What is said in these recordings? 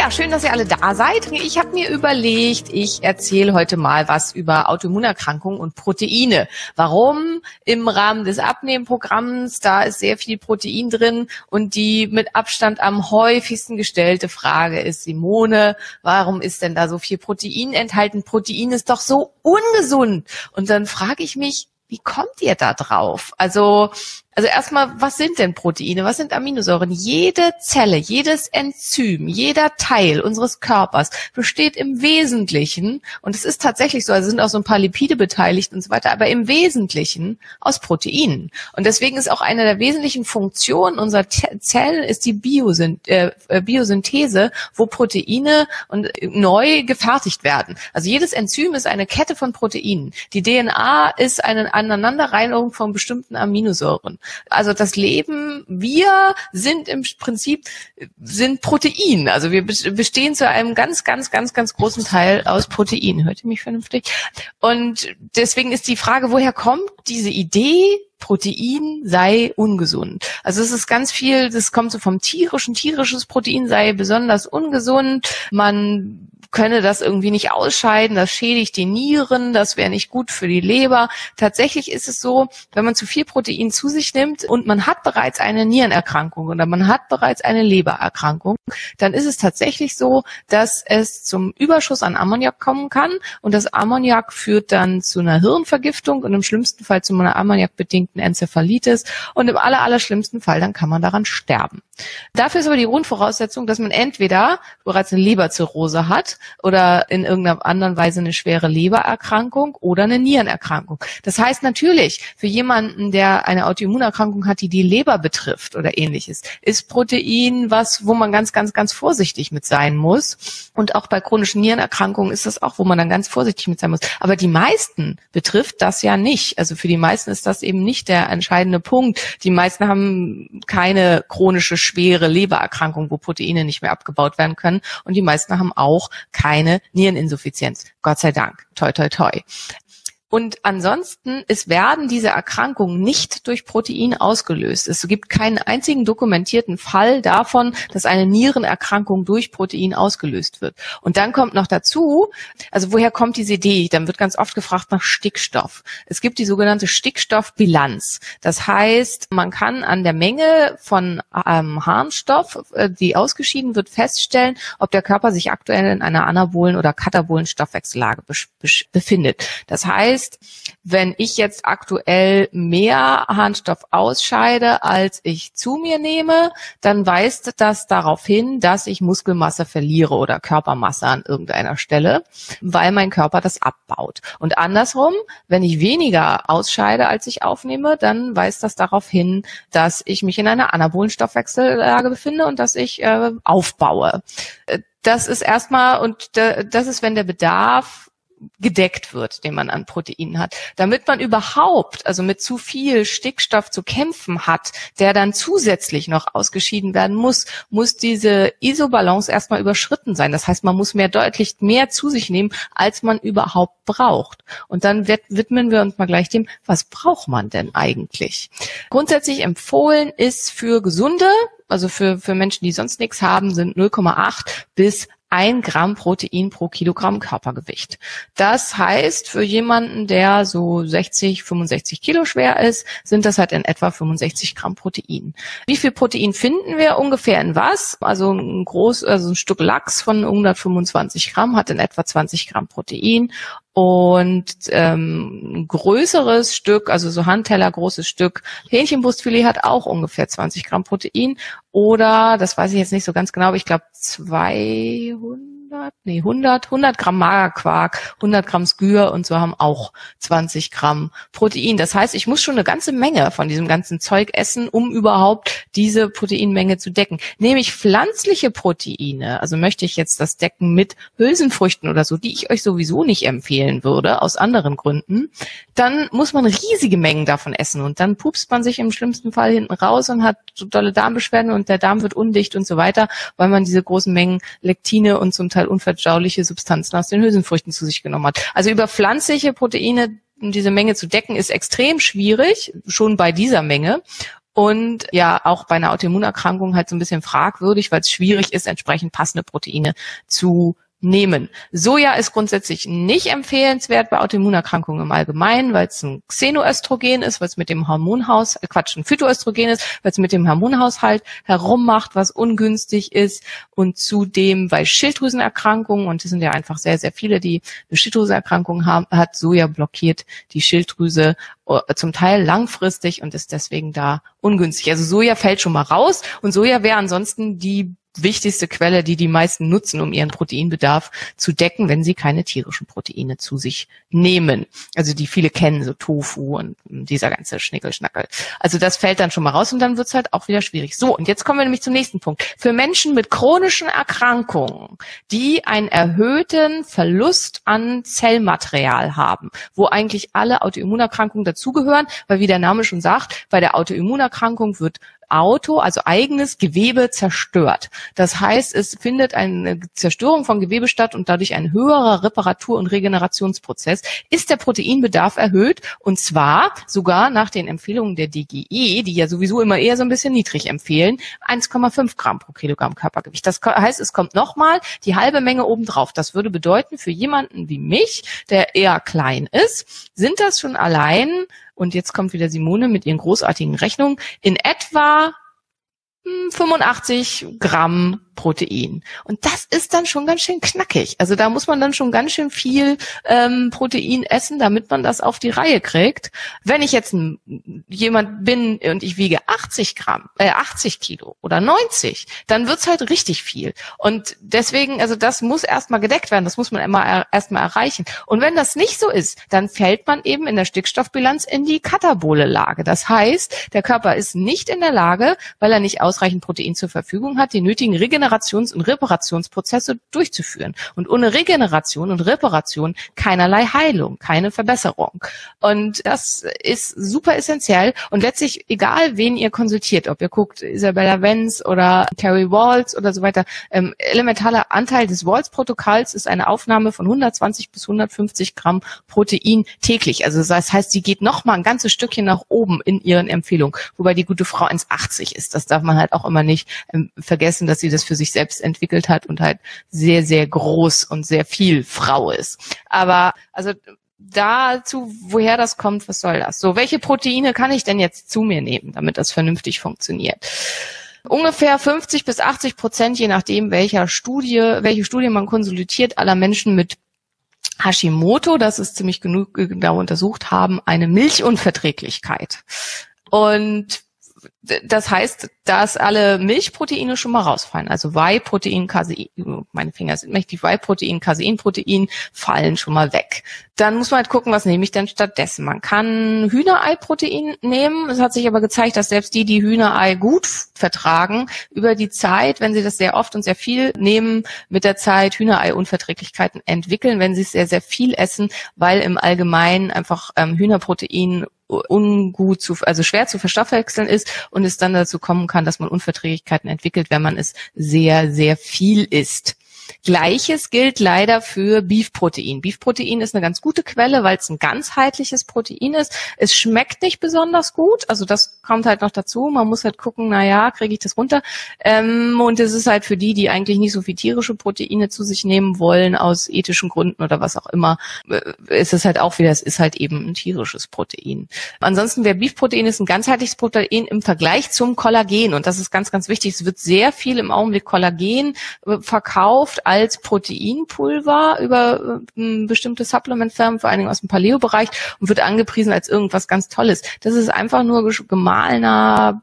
Ja, schön, dass ihr alle da seid. Ich habe mir überlegt, ich erzähle heute mal was über Autoimmunerkrankungen und Proteine. Warum? Im Rahmen des Abnehmprogramms, da ist sehr viel Protein drin und die mit Abstand am häufigsten gestellte Frage ist, Simone, warum ist denn da so viel Protein enthalten? Protein ist doch so ungesund. Und dann frage ich mich, wie kommt ihr da drauf? Also also erstmal, was sind denn Proteine? Was sind Aminosäuren? Jede Zelle, jedes Enzym, jeder Teil unseres Körpers besteht im Wesentlichen, und es ist tatsächlich so, also sind auch so ein paar Lipide beteiligt und so weiter, aber im Wesentlichen aus Proteinen. Und deswegen ist auch eine der wesentlichen Funktionen unserer Zellen ist die äh, äh, Biosynthese, wo Proteine und neu gefertigt werden. Also jedes Enzym ist eine Kette von Proteinen. Die DNA ist eine Aneinanderreihung von bestimmten Aminosäuren. Also das Leben, wir sind im Prinzip, sind Protein. Also wir bestehen zu einem ganz, ganz, ganz, ganz großen Teil aus Protein. Hört ihr mich vernünftig? Und deswegen ist die Frage, woher kommt diese Idee, Protein sei ungesund. Also es ist ganz viel, das kommt so vom tierischen, tierisches Protein sei besonders ungesund. Man könne das irgendwie nicht ausscheiden, das schädigt die Nieren, das wäre nicht gut für die Leber. Tatsächlich ist es so, wenn man zu viel Protein zu sich nimmt und man hat bereits eine Nierenerkrankung oder man hat bereits eine Lebererkrankung, dann ist es tatsächlich so, dass es zum Überschuss an Ammoniak kommen kann und das Ammoniak führt dann zu einer Hirnvergiftung und im schlimmsten Fall zu einer ammoniakbedingten Enzephalitis und im aller, aller schlimmsten Fall dann kann man daran sterben. Dafür ist aber die Grundvoraussetzung, dass man entweder bereits eine Leberzirrhose hat oder in irgendeiner anderen Weise eine schwere Lebererkrankung oder eine Nierenerkrankung. Das heißt natürlich, für jemanden, der eine Autoimmunerkrankung hat, die die Leber betrifft oder ähnliches, ist Protein was, wo man ganz, ganz, ganz vorsichtig mit sein muss. Und auch bei chronischen Nierenerkrankungen ist das auch, wo man dann ganz vorsichtig mit sein muss. Aber die meisten betrifft das ja nicht. Also für die meisten ist das eben nicht der entscheidende Punkt. Die meisten haben keine chronische schwere Lebererkrankung, wo Proteine nicht mehr abgebaut werden können. Und die meisten haben auch keine Niereninsuffizienz. Gott sei Dank. Toi, toi, toi. Und ansonsten, es werden diese Erkrankungen nicht durch Protein ausgelöst. Es gibt keinen einzigen dokumentierten Fall davon, dass eine Nierenerkrankung durch Protein ausgelöst wird. Und dann kommt noch dazu, also woher kommt diese Idee? Dann wird ganz oft gefragt nach Stickstoff. Es gibt die sogenannte Stickstoffbilanz. Das heißt, man kann an der Menge von ähm, Harnstoff, äh, die ausgeschieden wird, feststellen, ob der Körper sich aktuell in einer anabolen oder katabolen Stoffwechsellage befindet. Das heißt, heißt, wenn ich jetzt aktuell mehr Harnstoff ausscheide, als ich zu mir nehme, dann weist das darauf hin, dass ich Muskelmasse verliere oder Körpermasse an irgendeiner Stelle, weil mein Körper das abbaut. Und andersrum, wenn ich weniger ausscheide, als ich aufnehme, dann weist das darauf hin, dass ich mich in einer anabolen Stoffwechsellage befinde und dass ich äh, aufbaue. Äh, das ist erstmal, und das ist, wenn der Bedarf gedeckt wird, den man an Proteinen hat. Damit man überhaupt, also mit zu viel Stickstoff zu kämpfen hat, der dann zusätzlich noch ausgeschieden werden muss, muss diese Isobalance erstmal überschritten sein. Das heißt, man muss mehr deutlich mehr zu sich nehmen, als man überhaupt braucht. Und dann widmen wir uns mal gleich dem, was braucht man denn eigentlich? Grundsätzlich empfohlen ist für gesunde, also für, für Menschen, die sonst nichts haben, sind 0,8 bis ein Gramm Protein pro Kilogramm Körpergewicht. Das heißt, für jemanden, der so 60, 65 Kilo schwer ist, sind das halt in etwa 65 Gramm Protein. Wie viel Protein finden wir ungefähr in was? Also ein groß, also ein Stück Lachs von 125 Gramm hat in etwa 20 Gramm Protein und ähm, ein größeres Stück, also so Handteller großes Stück Hähnchenbrustfilet hat auch ungefähr 20 Gramm Protein oder, das weiß ich jetzt nicht so ganz genau, aber ich glaube 200 100, nee, 100, 100 Gramm Magerquark, 100 Gramm Skür und so haben auch 20 Gramm Protein. Das heißt, ich muss schon eine ganze Menge von diesem ganzen Zeug essen, um überhaupt diese Proteinmenge zu decken. Nehme ich pflanzliche Proteine, also möchte ich jetzt das decken mit Hülsenfrüchten oder so, die ich euch sowieso nicht empfehlen würde, aus anderen Gründen, dann muss man riesige Mengen davon essen und dann pupst man sich im schlimmsten Fall hinten raus und hat so dolle Darmbeschwerden und der Darm wird undicht und so weiter, weil man diese großen Mengen Lektine und zum Teil Teil unverdauliche Substanzen aus den Hülsenfrüchten zu sich genommen hat. Also über pflanzliche Proteine diese Menge zu decken, ist extrem schwierig, schon bei dieser Menge. Und ja, auch bei einer Autoimmunerkrankung halt so ein bisschen fragwürdig, weil es schwierig ist, entsprechend passende Proteine zu nehmen. Soja ist grundsätzlich nicht empfehlenswert bei Autoimmunerkrankungen im Allgemeinen, weil es ein Xenoöstrogen ist, weil es mit dem Hormonhaus, äh Quatsch, ein Phytoöstrogen ist, weil es mit dem Hormonhaushalt herummacht, was ungünstig ist und zudem bei Schilddrüsenerkrankungen, und es sind ja einfach sehr, sehr viele, die eine Schilddrüsenerkrankung haben, hat Soja blockiert die Schilddrüse äh, zum Teil langfristig und ist deswegen da ungünstig. Also Soja fällt schon mal raus und Soja wäre ansonsten die wichtigste Quelle, die die meisten nutzen, um ihren Proteinbedarf zu decken, wenn sie keine tierischen Proteine zu sich nehmen. Also die viele kennen, so Tofu und dieser ganze Schnickelschnackel. Also das fällt dann schon mal raus und dann wird's halt auch wieder schwierig. So, und jetzt kommen wir nämlich zum nächsten Punkt. Für Menschen mit chronischen Erkrankungen, die einen erhöhten Verlust an Zellmaterial haben, wo eigentlich alle Autoimmunerkrankungen dazugehören, weil wie der Name schon sagt, bei der Autoimmunerkrankung wird Auto, also eigenes Gewebe zerstört. Das heißt, es findet eine Zerstörung von Gewebe statt und dadurch ein höherer Reparatur- und Regenerationsprozess. Ist der Proteinbedarf erhöht und zwar sogar nach den Empfehlungen der DGE, die ja sowieso immer eher so ein bisschen niedrig empfehlen, 1,5 Gramm pro Kilogramm Körpergewicht. Das heißt, es kommt nochmal die halbe Menge obendrauf. Das würde bedeuten, für jemanden wie mich, der eher klein ist, sind das schon allein und jetzt kommt wieder Simone mit ihren großartigen Rechnungen, in etwa 85 hm, Gramm Protein. Und das ist dann schon ganz schön knackig. Also da muss man dann schon ganz schön viel ähm, Protein essen, damit man das auf die Reihe kriegt. Wenn ich jetzt ein, jemand bin und ich wiege 80 Gramm, äh, 80 Kilo oder 90, dann wird's halt richtig viel. Und deswegen, also das muss erstmal gedeckt werden, das muss man immer erstmal erreichen. Und wenn das nicht so ist, dann fällt man eben in der Stickstoffbilanz in die katabole Lage. Das heißt, der Körper ist nicht in der Lage, weil er nicht ausreichend Protein zur Verfügung hat, die nötigen Regenerationen Regenerations- und Reparationsprozesse durchzuführen. Und ohne Regeneration und Reparation keinerlei Heilung, keine Verbesserung. Und das ist super essentiell. Und letztlich, egal wen ihr konsultiert, ob ihr guckt, Isabella Wenz oder Terry Walls oder so weiter, ähm, elementarer Anteil des Walls-Protokolls ist eine Aufnahme von 120 bis 150 Gramm Protein täglich. Also das heißt, sie geht noch ein ganzes Stückchen nach oben in ihren Empfehlungen, wobei die gute Frau 1,80 ist. Das darf man halt auch immer nicht ähm, vergessen, dass sie das für sich selbst entwickelt hat und halt sehr, sehr groß und sehr viel Frau ist. Aber also dazu, woher das kommt, was soll das? So, welche Proteine kann ich denn jetzt zu mir nehmen, damit das vernünftig funktioniert? Ungefähr 50 bis 80 Prozent, je nachdem, welcher Studie, welche Studie man konsultiert, aller Menschen mit Hashimoto, das ist ziemlich genug genau untersucht haben, eine Milchunverträglichkeit. Und das heißt, dass alle Milchproteine schon mal rausfallen. Also Whey-Protein, Casein, meine Finger sind mächtig, Whey-Protein, Casein-Protein fallen schon mal weg. Dann muss man halt gucken, was nehme ich denn stattdessen. Man kann Hühnerei-Protein nehmen. Es hat sich aber gezeigt, dass selbst die, die Hühnerei gut vertragen, über die Zeit, wenn sie das sehr oft und sehr viel nehmen, mit der Zeit Hühnerei-Unverträglichkeiten entwickeln, wenn sie es sehr, sehr viel essen, weil im Allgemeinen einfach ähm, Hühnerprotein ungut zu, also schwer zu verstoffwechseln ist und es dann dazu kommen kann, dass man Unverträglichkeiten entwickelt, wenn man es sehr, sehr viel isst. Gleiches gilt leider für Beef-Protein. Beef-Protein ist eine ganz gute Quelle, weil es ein ganzheitliches Protein ist. Es schmeckt nicht besonders gut, also das kommt halt noch dazu. Man muss halt gucken, na ja, kriege ich das runter? Ähm, und es ist halt für die, die eigentlich nicht so viel tierische Proteine zu sich nehmen wollen, aus ethischen Gründen oder was auch immer, äh, ist es halt auch wieder, es ist halt eben ein tierisches Protein. Ansonsten, der Beef-Protein ist ein ganzheitliches Protein im Vergleich zum Kollagen. Und das ist ganz, ganz wichtig. Es wird sehr viel im Augenblick Kollagen äh, verkauft als Proteinpulver über äh, bestimmte Supplementfirmen, vor allen Dingen aus dem Paleo-Bereich und wird angepriesen als irgendwas ganz Tolles. Das ist einfach nur gemahlener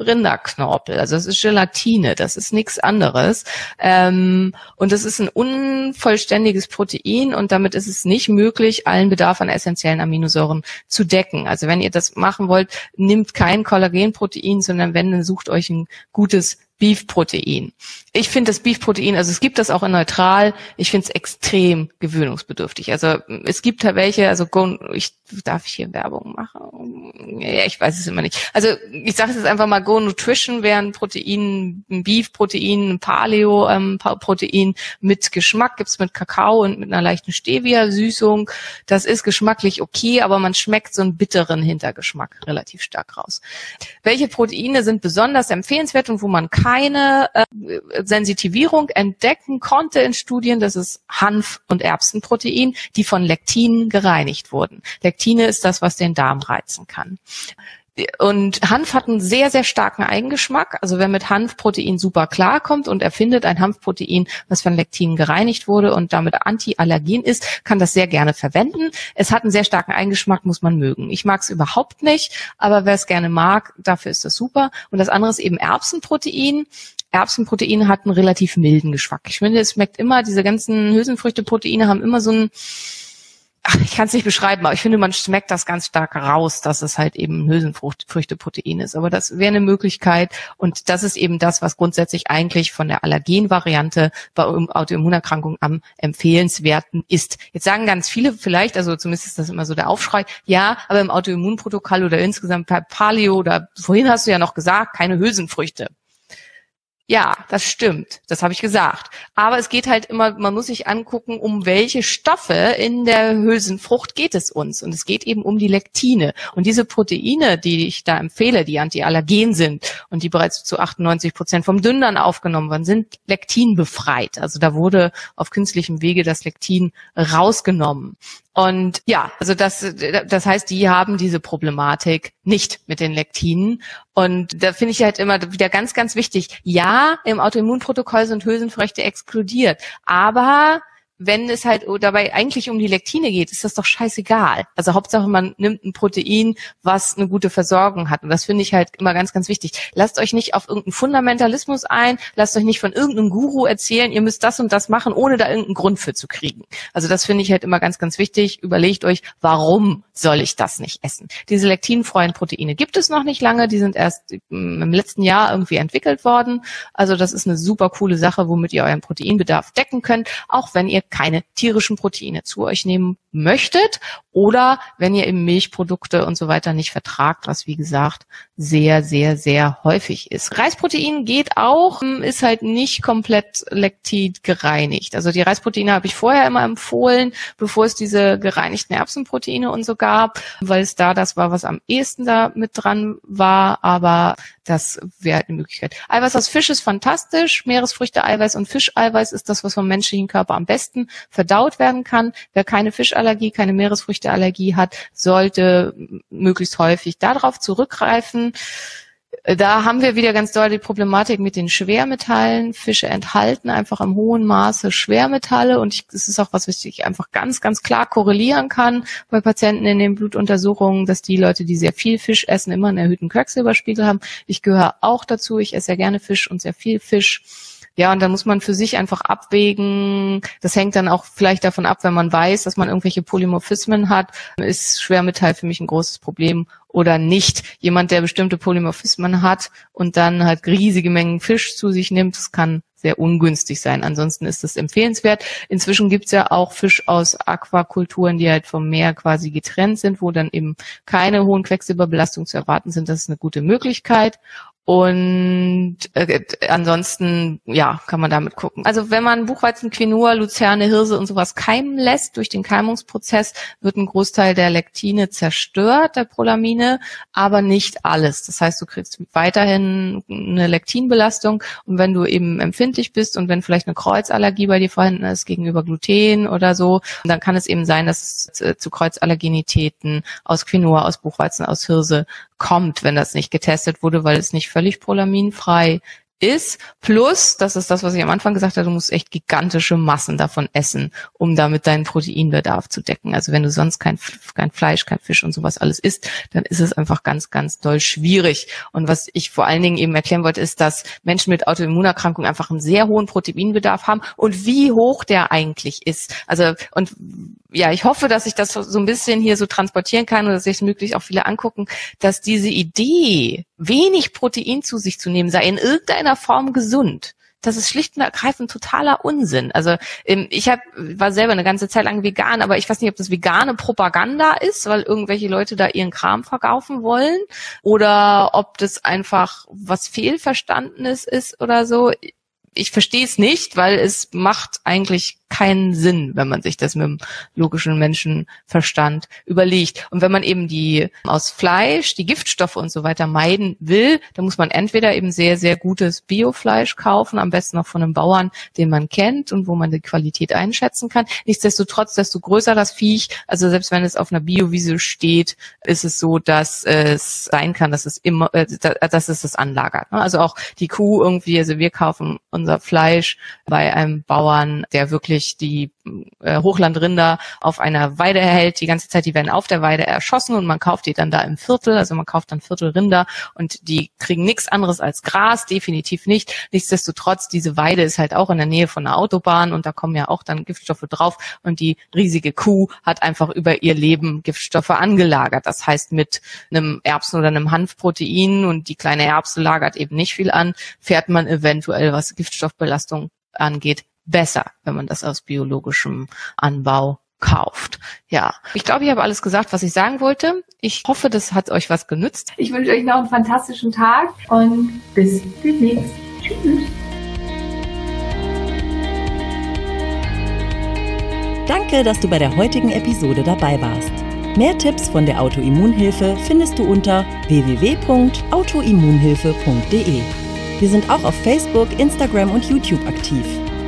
Rinderknorpel. Also das ist Gelatine, das ist nichts anderes. Ähm, und das ist ein unvollständiges Protein und damit ist es nicht möglich, allen Bedarf an essentiellen Aminosäuren zu decken. Also wenn ihr das machen wollt, nimmt kein Kollagenprotein, sondern wenn, dann sucht euch ein gutes Beef-Protein. Ich finde das Beef-Protein, also es gibt das auch in neutral, ich finde es extrem gewöhnungsbedürftig. Also es gibt da welche, also ich darf ich hier Werbung machen? Ja, ich weiß es immer nicht. Also ich sage jetzt einfach mal Go Nutrition wäre ein Protein, ein Beef-Protein, ein Paleo-Protein ähm, mit Geschmack, gibt's mit Kakao und mit einer leichten Stevia-Süßung. Das ist geschmacklich okay, aber man schmeckt so einen bitteren Hintergeschmack relativ stark raus. Welche Proteine sind besonders empfehlenswert und wo man keine äh, Sensitivierung entdecken konnte in Studien, das ist Hanf- und Erbsenprotein, die von Lektinen gereinigt wurden. Lektine ist das, was den Darm reizen kann. Und Hanf hat einen sehr, sehr starken Eigengeschmack. Also wer mit Hanfprotein super klarkommt und erfindet ein Hanfprotein, was von Lektinen gereinigt wurde und damit antiallergen ist, kann das sehr gerne verwenden. Es hat einen sehr starken Eigengeschmack, muss man mögen. Ich mag es überhaupt nicht, aber wer es gerne mag, dafür ist das super. Und das andere ist eben Erbsenprotein. Erbsenprotein hat einen relativ milden Geschmack. Ich finde, es schmeckt immer, diese ganzen Hülsenfrüchteproteine haben immer so einen ich kann es nicht beschreiben, aber ich finde, man schmeckt das ganz stark raus, dass es halt eben Hülsenfrüchteprotein ist. Aber das wäre eine Möglichkeit und das ist eben das, was grundsätzlich eigentlich von der Allergenvariante bei Autoimmunerkrankungen am empfehlenswerten ist. Jetzt sagen ganz viele vielleicht, also zumindest ist das immer so der Aufschrei, ja, aber im Autoimmunprotokoll oder insgesamt bei Paleo oder vorhin hast du ja noch gesagt, keine Hülsenfrüchte. Ja, das stimmt. Das habe ich gesagt. Aber es geht halt immer, man muss sich angucken, um welche Stoffe in der Hülsenfrucht geht es uns. Und es geht eben um die Lektine. Und diese Proteine, die ich da empfehle, die antiallergen sind und die bereits zu 98 Prozent vom Dünndarm aufgenommen worden sind, lektinbefreit. Also da wurde auf künstlichem Wege das Lektin rausgenommen. Und ja, also das, das heißt, die haben diese Problematik nicht mit den Lektinen. Und da finde ich halt immer wieder ganz, ganz wichtig. Ja, im Autoimmunprotokoll sind Hülsenfrüchte exkludiert, aber wenn es halt dabei eigentlich um die Lektine geht, ist das doch scheißegal. Also Hauptsache, man nimmt ein Protein, was eine gute Versorgung hat. Und das finde ich halt immer ganz, ganz wichtig. Lasst euch nicht auf irgendeinen Fundamentalismus ein, lasst euch nicht von irgendeinem Guru erzählen, ihr müsst das und das machen, ohne da irgendeinen Grund für zu kriegen. Also das finde ich halt immer ganz, ganz wichtig. Überlegt euch, warum soll ich das nicht essen? Diese lektinfreien Proteine gibt es noch nicht lange, die sind erst im letzten Jahr irgendwie entwickelt worden. Also das ist eine super coole Sache, womit ihr euren Proteinbedarf decken könnt, auch wenn ihr keine tierischen Proteine zu euch nehmen möchtet oder wenn ihr eben Milchprodukte und so weiter nicht vertragt, was wie gesagt sehr, sehr, sehr häufig ist. Reisprotein geht auch, hm, ist halt nicht komplett lektid gereinigt. Also die Reisproteine habe ich vorher immer empfohlen, bevor es diese gereinigten Erbsenproteine und so gab, weil es da das war, was am ehesten da mit dran war, aber das wäre halt eine Möglichkeit. Eiweiß aus Fisch ist fantastisch. Meeresfrüchte, Eiweiß und Fischeiweiß ist das, was vom menschlichen Körper am besten verdaut werden kann. Wer keine Fischallergie, keine Meeresfrüchteallergie hat, sollte möglichst häufig darauf zurückgreifen. Da haben wir wieder ganz doll die Problematik mit den Schwermetallen. Fische enthalten einfach im hohen Maße Schwermetalle und das ist auch was, was ich einfach ganz, ganz klar korrelieren kann bei Patienten in den Blutuntersuchungen, dass die Leute, die sehr viel Fisch essen, immer einen erhöhten Quecksilberspiegel haben. Ich gehöre auch dazu. Ich esse sehr gerne Fisch und sehr viel Fisch. Ja, und dann muss man für sich einfach abwägen. Das hängt dann auch vielleicht davon ab, wenn man weiß, dass man irgendwelche Polymorphismen hat, ist Schwermetall für mich ein großes Problem oder nicht. Jemand, der bestimmte Polymorphismen hat und dann halt riesige Mengen Fisch zu sich nimmt, das kann sehr ungünstig sein. Ansonsten ist das empfehlenswert. Inzwischen gibt's ja auch Fisch aus Aquakulturen, die halt vom Meer quasi getrennt sind, wo dann eben keine hohen Quecksilberbelastungen zu erwarten sind. Das ist eine gute Möglichkeit. Und äh, ansonsten, ja, kann man damit gucken. Also wenn man Buchweizen, Quinoa, Luzerne, Hirse und sowas keimen lässt, durch den Keimungsprozess wird ein Großteil der Lektine zerstört, der Prolamine, aber nicht alles. Das heißt, du kriegst weiterhin eine Lektinbelastung und wenn du eben empfindlich bist und wenn vielleicht eine Kreuzallergie bei dir vorhanden ist gegenüber Gluten oder so, dann kann es eben sein, dass es zu Kreuzallergenitäten aus Quinoa, aus Buchweizen, aus Hirse kommt, wenn das nicht getestet wurde, weil es nicht völlig prolaminfrei ist. Plus, das ist das, was ich am Anfang gesagt habe, du musst echt gigantische Massen davon essen, um damit deinen Proteinbedarf zu decken. Also wenn du sonst kein, kein Fleisch, kein Fisch und sowas alles isst, dann ist es einfach ganz, ganz doll schwierig. Und was ich vor allen Dingen eben erklären wollte, ist, dass Menschen mit Autoimmunerkrankungen einfach einen sehr hohen Proteinbedarf haben und wie hoch der eigentlich ist. Also und ja, ich hoffe, dass ich das so ein bisschen hier so transportieren kann und dass sich möglichst auch viele angucken, dass diese Idee, wenig Protein zu sich zu nehmen, sei in irgendeiner Form gesund. Das ist schlicht und ergreifend totaler Unsinn. Also ähm, ich hab, war selber eine ganze Zeit lang vegan, aber ich weiß nicht, ob das vegane Propaganda ist, weil irgendwelche Leute da ihren Kram verkaufen wollen oder ob das einfach was Fehlverstandenes ist oder so. Ich verstehe es nicht, weil es macht eigentlich keinen Sinn, wenn man sich das mit dem logischen Menschenverstand überlegt. Und wenn man eben die aus Fleisch, die Giftstoffe und so weiter meiden will, dann muss man entweder eben sehr, sehr gutes Biofleisch kaufen, am besten noch von einem Bauern, den man kennt und wo man die Qualität einschätzen kann. Nichtsdestotrotz, desto größer das Viech, also selbst wenn es auf einer Biowiese steht, ist es so, dass es sein kann, dass es immer, äh, dass es das anlagert. Ne? Also auch die Kuh irgendwie, also wir kaufen unser Fleisch bei einem Bauern, der wirklich wirklich die äh, Hochlandrinder auf einer Weide erhält, die ganze Zeit, die werden auf der Weide erschossen und man kauft die dann da im Viertel, also man kauft dann Viertel Rinder und die kriegen nichts anderes als Gras, definitiv nicht. Nichtsdestotrotz, diese Weide ist halt auch in der Nähe von einer Autobahn und da kommen ja auch dann Giftstoffe drauf und die riesige Kuh hat einfach über ihr Leben Giftstoffe angelagert. Das heißt, mit einem Erbsen oder einem Hanfprotein und die kleine Erbse lagert eben nicht viel an, fährt man eventuell, was Giftstoffbelastung angeht, besser, wenn man das aus biologischem Anbau kauft. Ja, ich glaube, ich habe alles gesagt, was ich sagen wollte. Ich hoffe, das hat euch was genützt. Ich wünsche euch noch einen fantastischen Tag und bis demnächst. Tschüss. Danke, dass du bei der heutigen Episode dabei warst. Mehr Tipps von der Autoimmunhilfe findest du unter www.autoimmunhilfe.de. Wir sind auch auf Facebook, Instagram und YouTube aktiv.